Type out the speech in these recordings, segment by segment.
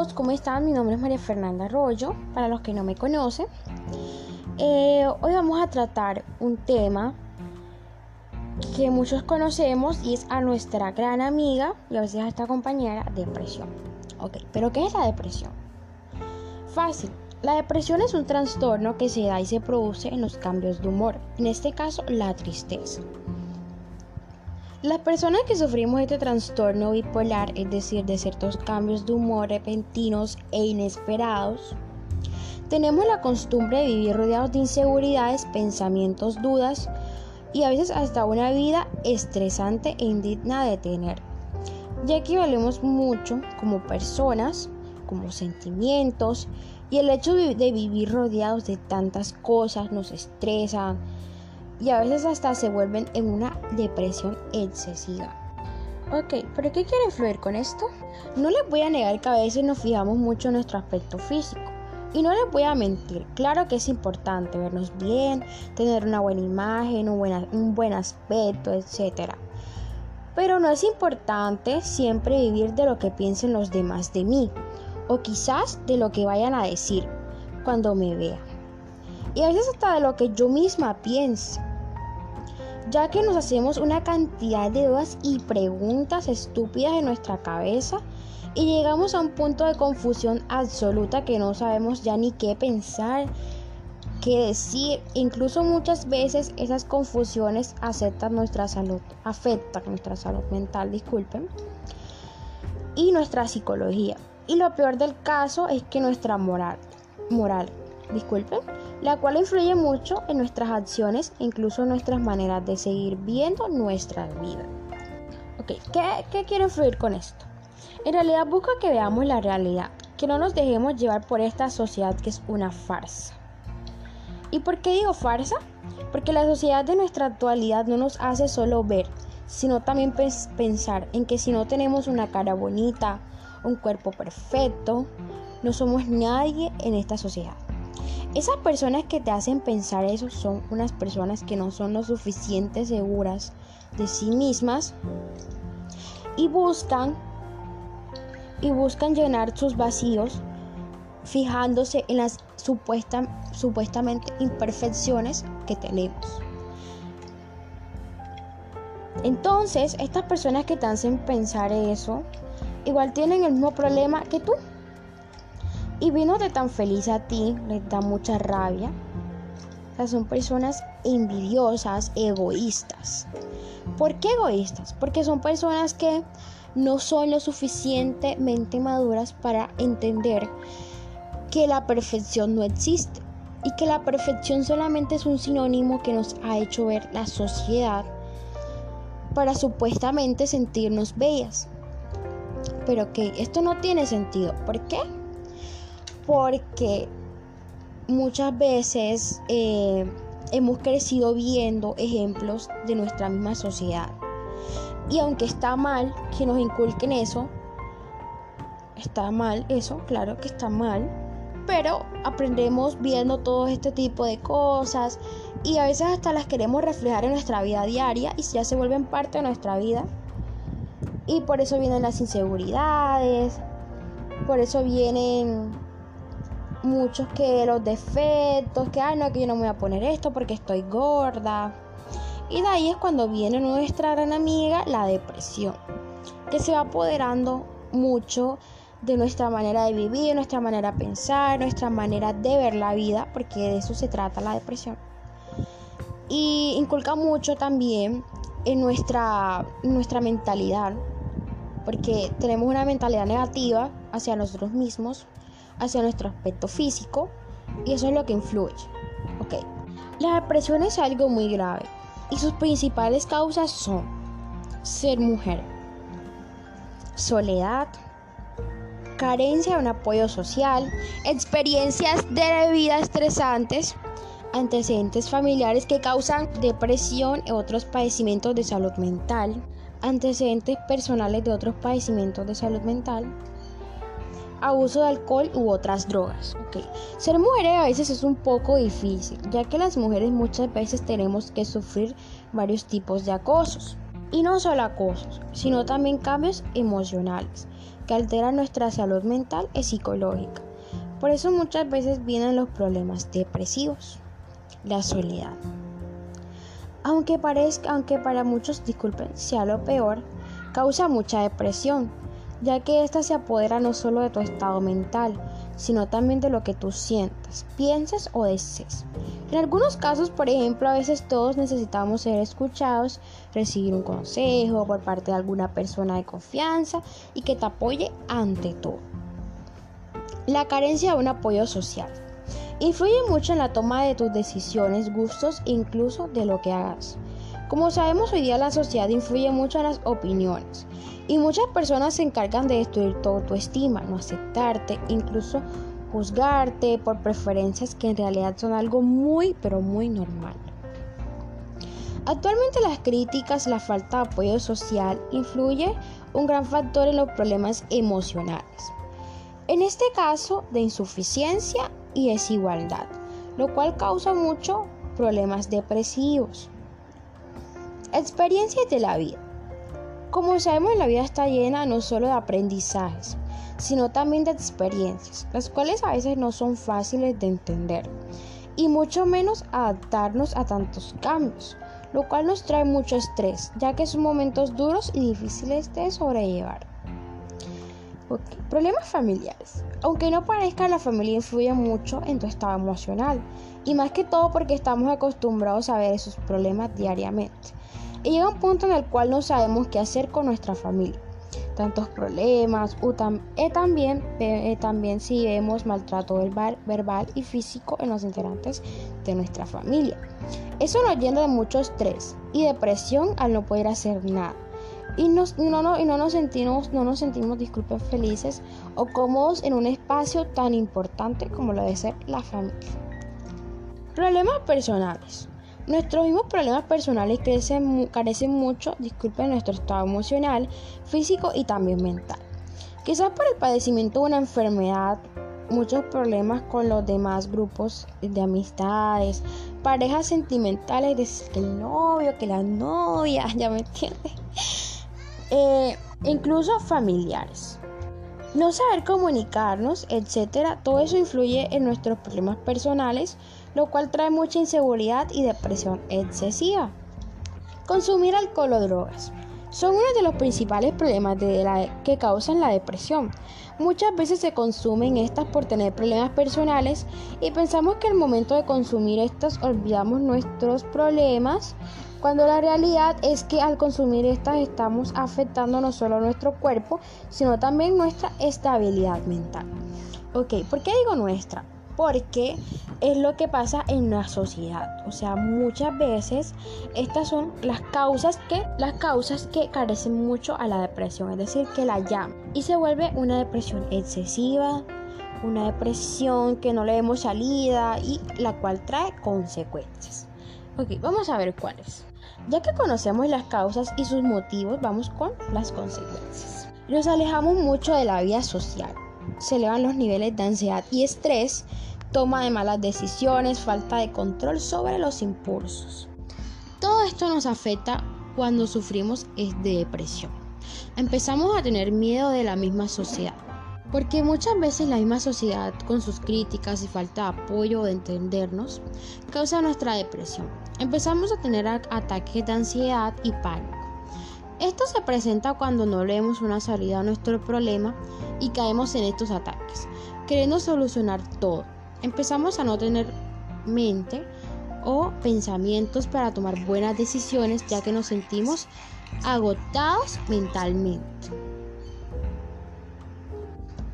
todos, ¿cómo están? Mi nombre es María Fernanda Arroyo, para los que no me conocen. Eh, hoy vamos a tratar un tema que muchos conocemos y es a nuestra gran amiga y a veces a esta compañera, depresión. Ok, pero ¿qué es la depresión? Fácil. La depresión es un trastorno que se da y se produce en los cambios de humor, en este caso la tristeza. Las personas que sufrimos este trastorno bipolar, es decir, de ciertos cambios de humor repentinos e inesperados, tenemos la costumbre de vivir rodeados de inseguridades, pensamientos, dudas y a veces hasta una vida estresante e indigna de tener, ya que valemos mucho como personas, como sentimientos y el hecho de vivir rodeados de tantas cosas nos estresa, y a veces hasta se vuelven en una depresión excesiva. Ok, pero ¿qué quiere influir con esto? No les voy a negar que a veces nos fijamos mucho en nuestro aspecto físico. Y no les voy a mentir, claro que es importante vernos bien, tener una buena imagen, un, un buen aspecto, etc. Pero no es importante siempre vivir de lo que piensen los demás de mí, o quizás de lo que vayan a decir cuando me vean. Y a veces hasta de lo que yo misma pienso ya que nos hacemos una cantidad de dudas y preguntas estúpidas en nuestra cabeza y llegamos a un punto de confusión absoluta que no sabemos ya ni qué pensar, qué decir. Incluso muchas veces esas confusiones afectan nuestra salud, afectan nuestra salud mental, disculpen, y nuestra psicología. Y lo peor del caso es que nuestra moral, moral, disculpen, la cual influye mucho en nuestras acciones e incluso en nuestras maneras de seguir viendo nuestra vida. ¿qué, ¿qué quiero influir con esto? En realidad busca que veamos la realidad, que no nos dejemos llevar por esta sociedad que es una farsa. ¿Y por qué digo farsa? Porque la sociedad de nuestra actualidad no nos hace solo ver, sino también pensar en que si no tenemos una cara bonita, un cuerpo perfecto, no somos nadie en esta sociedad. Esas personas que te hacen pensar eso son unas personas que no son lo suficiente seguras de sí mismas y buscan y buscan llenar sus vacíos fijándose en las supuestamente imperfecciones que tenemos. Entonces, estas personas que te hacen pensar eso, igual tienen el mismo problema que tú. Y de tan feliz a ti, les da mucha rabia. O sea, son personas envidiosas, egoístas. ¿Por qué egoístas? Porque son personas que no son lo suficientemente maduras para entender que la perfección no existe y que la perfección solamente es un sinónimo que nos ha hecho ver la sociedad para supuestamente sentirnos bellas. Pero que esto no tiene sentido. ¿Por qué? Porque muchas veces eh, hemos crecido viendo ejemplos de nuestra misma sociedad. Y aunque está mal que nos inculquen eso, está mal eso, claro que está mal, pero aprendemos viendo todo este tipo de cosas y a veces hasta las queremos reflejar en nuestra vida diaria y ya se vuelven parte de nuestra vida. Y por eso vienen las inseguridades, por eso vienen muchos que los defectos, que ay no, que yo no me voy a poner esto porque estoy gorda. Y de ahí es cuando viene nuestra gran amiga, la depresión, que se va apoderando mucho de nuestra manera de vivir, nuestra manera de pensar, nuestra manera de ver la vida, porque de eso se trata la depresión. Y inculca mucho también en nuestra, nuestra mentalidad, porque tenemos una mentalidad negativa hacia nosotros mismos, hacia nuestro aspecto físico y eso es lo que influye. Ok, la depresión es algo muy grave y sus principales causas son ser mujer, soledad, carencia de un apoyo social, experiencias de vida estresantes, antecedentes familiares que causan depresión y otros padecimientos de salud mental, antecedentes personales de otros padecimientos de salud mental, abuso de alcohol u otras drogas. Ser mujer a veces es un poco difícil, ya que las mujeres muchas veces tenemos que sufrir varios tipos de acosos. Y no solo acosos, sino también cambios emocionales que alteran nuestra salud mental y psicológica. Por eso muchas veces vienen los problemas depresivos, la soledad. Aunque, parezca, aunque para muchos, disculpen, sea lo peor, causa mucha depresión, ya que ésta se apodera no solo de tu estado mental, sino también de lo que tú sientas, pienses o desees. En algunos casos, por ejemplo, a veces todos necesitamos ser escuchados, recibir un consejo por parte de alguna persona de confianza y que te apoye ante todo. La carencia de un apoyo social. Influye mucho en la toma de tus decisiones, gustos e incluso de lo que hagas. Como sabemos hoy día la sociedad influye mucho en las opiniones y muchas personas se encargan de destruir tu estima, no aceptarte, incluso juzgarte por preferencias que en realidad son algo muy pero muy normal. Actualmente las críticas, la falta de apoyo social influye un gran factor en los problemas emocionales. En este caso de insuficiencia y desigualdad, lo cual causa muchos problemas depresivos. Experiencias de la vida. Como sabemos, la vida está llena no solo de aprendizajes, sino también de experiencias, las cuales a veces no son fáciles de entender, y mucho menos adaptarnos a tantos cambios, lo cual nos trae mucho estrés, ya que son momentos duros y difíciles de sobrellevar. Problemas familiares. Aunque no parezca, la familia influye mucho en tu estado emocional, y más que todo porque estamos acostumbrados a ver esos problemas diariamente. Y llega un punto en el cual no sabemos qué hacer con nuestra familia. Tantos problemas, o eh, también, eh, también si vemos maltrato verbal, verbal y físico en los integrantes de nuestra familia. Eso nos llena de mucho estrés y depresión al no poder hacer nada. Y, no, no, y no nos sentimos, no nos sentimos, disculpen, felices o cómodos en un espacio tan importante como lo debe ser la familia. Problemas personales. Nuestros mismos problemas personales carecen mucho, disculpen, nuestro estado emocional, físico y también mental. Quizás por el padecimiento de una enfermedad, muchos problemas con los demás grupos de amistades, parejas sentimentales, que el novio, que la novia, ya me entiendes. Eh, incluso familiares. No saber comunicarnos, etcétera, todo eso influye en nuestros problemas personales lo cual trae mucha inseguridad y depresión excesiva. Consumir alcohol o drogas son uno de los principales problemas que causan la depresión. Muchas veces se consumen estas por tener problemas personales y pensamos que al momento de consumir estas olvidamos nuestros problemas, cuando la realidad es que al consumir estas estamos afectando no solo nuestro cuerpo, sino también nuestra estabilidad mental. Ok, ¿por qué digo nuestra? porque es lo que pasa en la sociedad. O sea, muchas veces estas son las causas que las causas que carecen mucho a la depresión, es decir, que la llaman y se vuelve una depresión excesiva, una depresión que no le vemos salida y la cual trae consecuencias. Ok, vamos a ver cuáles. Ya que conocemos las causas y sus motivos, vamos con las consecuencias. Nos alejamos mucho de la vida social. Se elevan los niveles de ansiedad y estrés toma de malas decisiones, falta de control sobre los impulsos. Todo esto nos afecta cuando sufrimos de depresión. Empezamos a tener miedo de la misma sociedad, porque muchas veces la misma sociedad, con sus críticas y falta de apoyo o de entendernos, causa nuestra depresión. Empezamos a tener ataques de ansiedad y pánico. Esto se presenta cuando no leemos una salida a nuestro problema y caemos en estos ataques, queriendo solucionar todo, empezamos a no tener mente o pensamientos para tomar buenas decisiones ya que nos sentimos agotados mentalmente,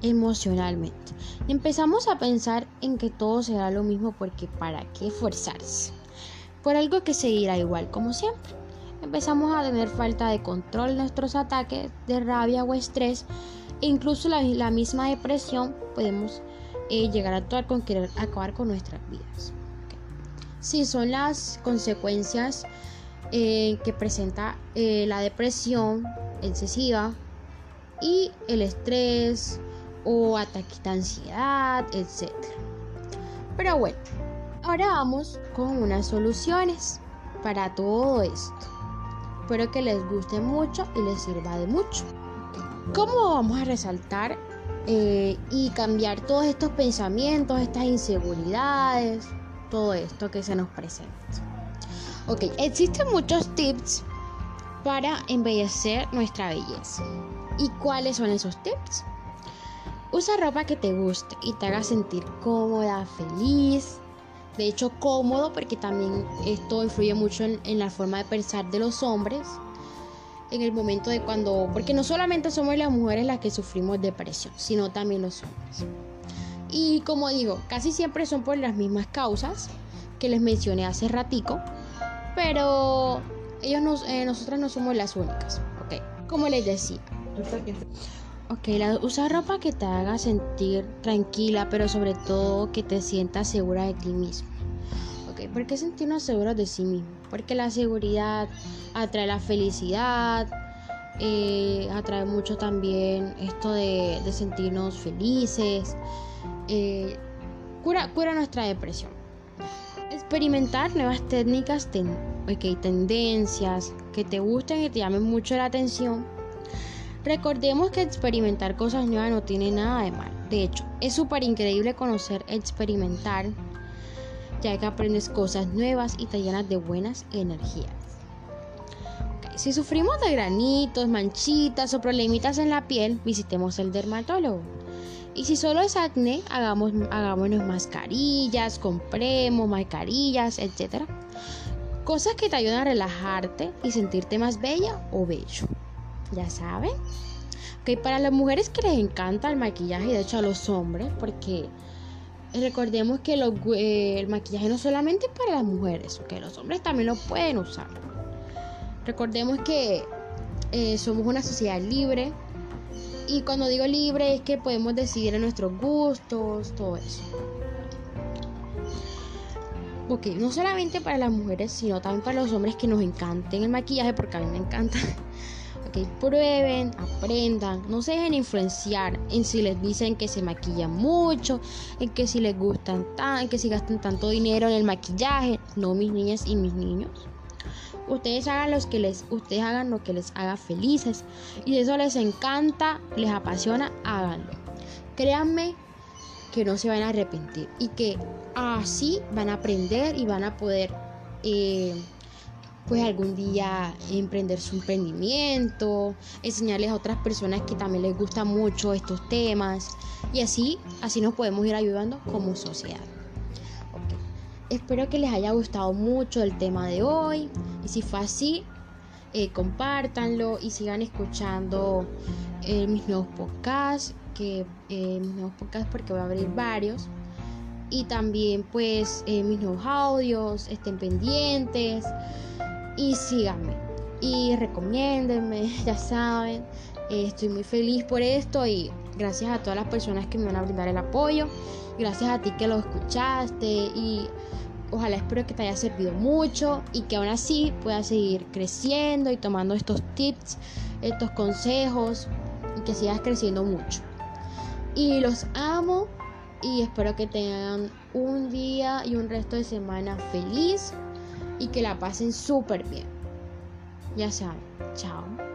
emocionalmente. empezamos a pensar en que todo será lo mismo porque para qué esforzarse por algo que seguirá igual como siempre. Empezamos a tener falta de control en nuestros ataques de rabia o estrés e incluso la, la misma depresión podemos llegar a actuar con querer acabar con nuestras vidas. Si son las consecuencias eh, que presenta eh, la depresión excesiva y el estrés o ataque de ansiedad, etc. Pero bueno, ahora vamos con unas soluciones para todo esto. Espero que les guste mucho y les sirva de mucho. ¿Cómo vamos a resaltar eh, y cambiar todos estos pensamientos, estas inseguridades, todo esto que se nos presenta? Ok, existen muchos tips para embellecer nuestra belleza. ¿Y cuáles son esos tips? Usa ropa que te guste y te haga sentir cómoda, feliz. De hecho, cómodo porque también esto influye mucho en, la forma de pensar de los hombres en el momento de cuando, porque no solamente somos las mujeres las que sufrimos depresión, sino también los hombres. Y como digo, casi siempre son por las mismas causas que les mencioné hace ratico, pero ellos nos, eh, nosotras no somos las únicas, ¿ok? Como les decía. Ok, la, usa ropa que te haga sentir tranquila, pero sobre todo que te sientas segura de ti mismo. Ok, ¿por qué sentirnos seguros de sí mismo? Porque la seguridad atrae la felicidad, eh, atrae mucho también esto de, sentirnos felices, eh, cura, cura nuestra depresión. Experimentar nuevas técnicas, hay tendencias que te gusten y te llamen mucho la atención. Recordemos que experimentar cosas nuevas no tiene nada de mal. De hecho, es súper increíble conocer, experimentar, ya que aprendes cosas nuevas y te llenas de buenas energías. Si sufrimos de granitos, manchitas o problemitas en la piel, visitemos el dermatólogo. Y si solo es acné, hagamos, hagámonos mascarillas, compremos mascarillas, etc. Cosas que te ayudan a relajarte y sentirte más bella o bello. Ya saben. Ok, para las mujeres que les encanta el maquillaje, y de hecho a los hombres, porque recordemos que eh, el maquillaje no solamente es para las mujeres, que los hombres también lo pueden usar. Recordemos que eh, somos una sociedad libre y cuando digo libre es que podemos decidir nuestros gustos, todo eso. Ok, no solamente para las mujeres, sino también para los hombres que nos encanten el maquillaje, porque a mí me encanta. Ok, prueben, aprendan, no se dejen influenciar en si les dicen que se maquillan mucho, en que si les gustan tan, en que si gastan tanto dinero en el maquillaje. No, mis niñas y mis niños. Ustedes hagan, los que les, ustedes hagan lo que les haga felices. Y si eso les encanta, les apasiona, háganlo. Créanme que no se van a arrepentir y que así van a aprender y van a poder eh, pues algún día emprender su emprendimiento, enseñarles a otras personas que también les gustan mucho estos temas y así, así nos podemos ir ayudando como sociedad. Espero que les haya gustado mucho el tema de hoy. Y si fue así, eh, compártanlo y sigan escuchando eh, mis nuevos podcasts. Que, eh, mis nuevos podcasts porque voy a abrir varios. Y también pues mis nuevos audios. Estén pendientes. Y síganme. Y recomiéndenme, ya saben. estoy muy feliz por esto y gracias a todas las personas que me van a brindar el apoyo. Gracias a ti que lo escuchaste y ojalá espero que te haya servido mucho y que aún así puedas seguir creciendo y tomando estos tips, estos consejos y que sigas creciendo mucho. Y los amo y espero que tengan un día y un resto de semana feliz y que la pasen súper bien. Ya saben, chao.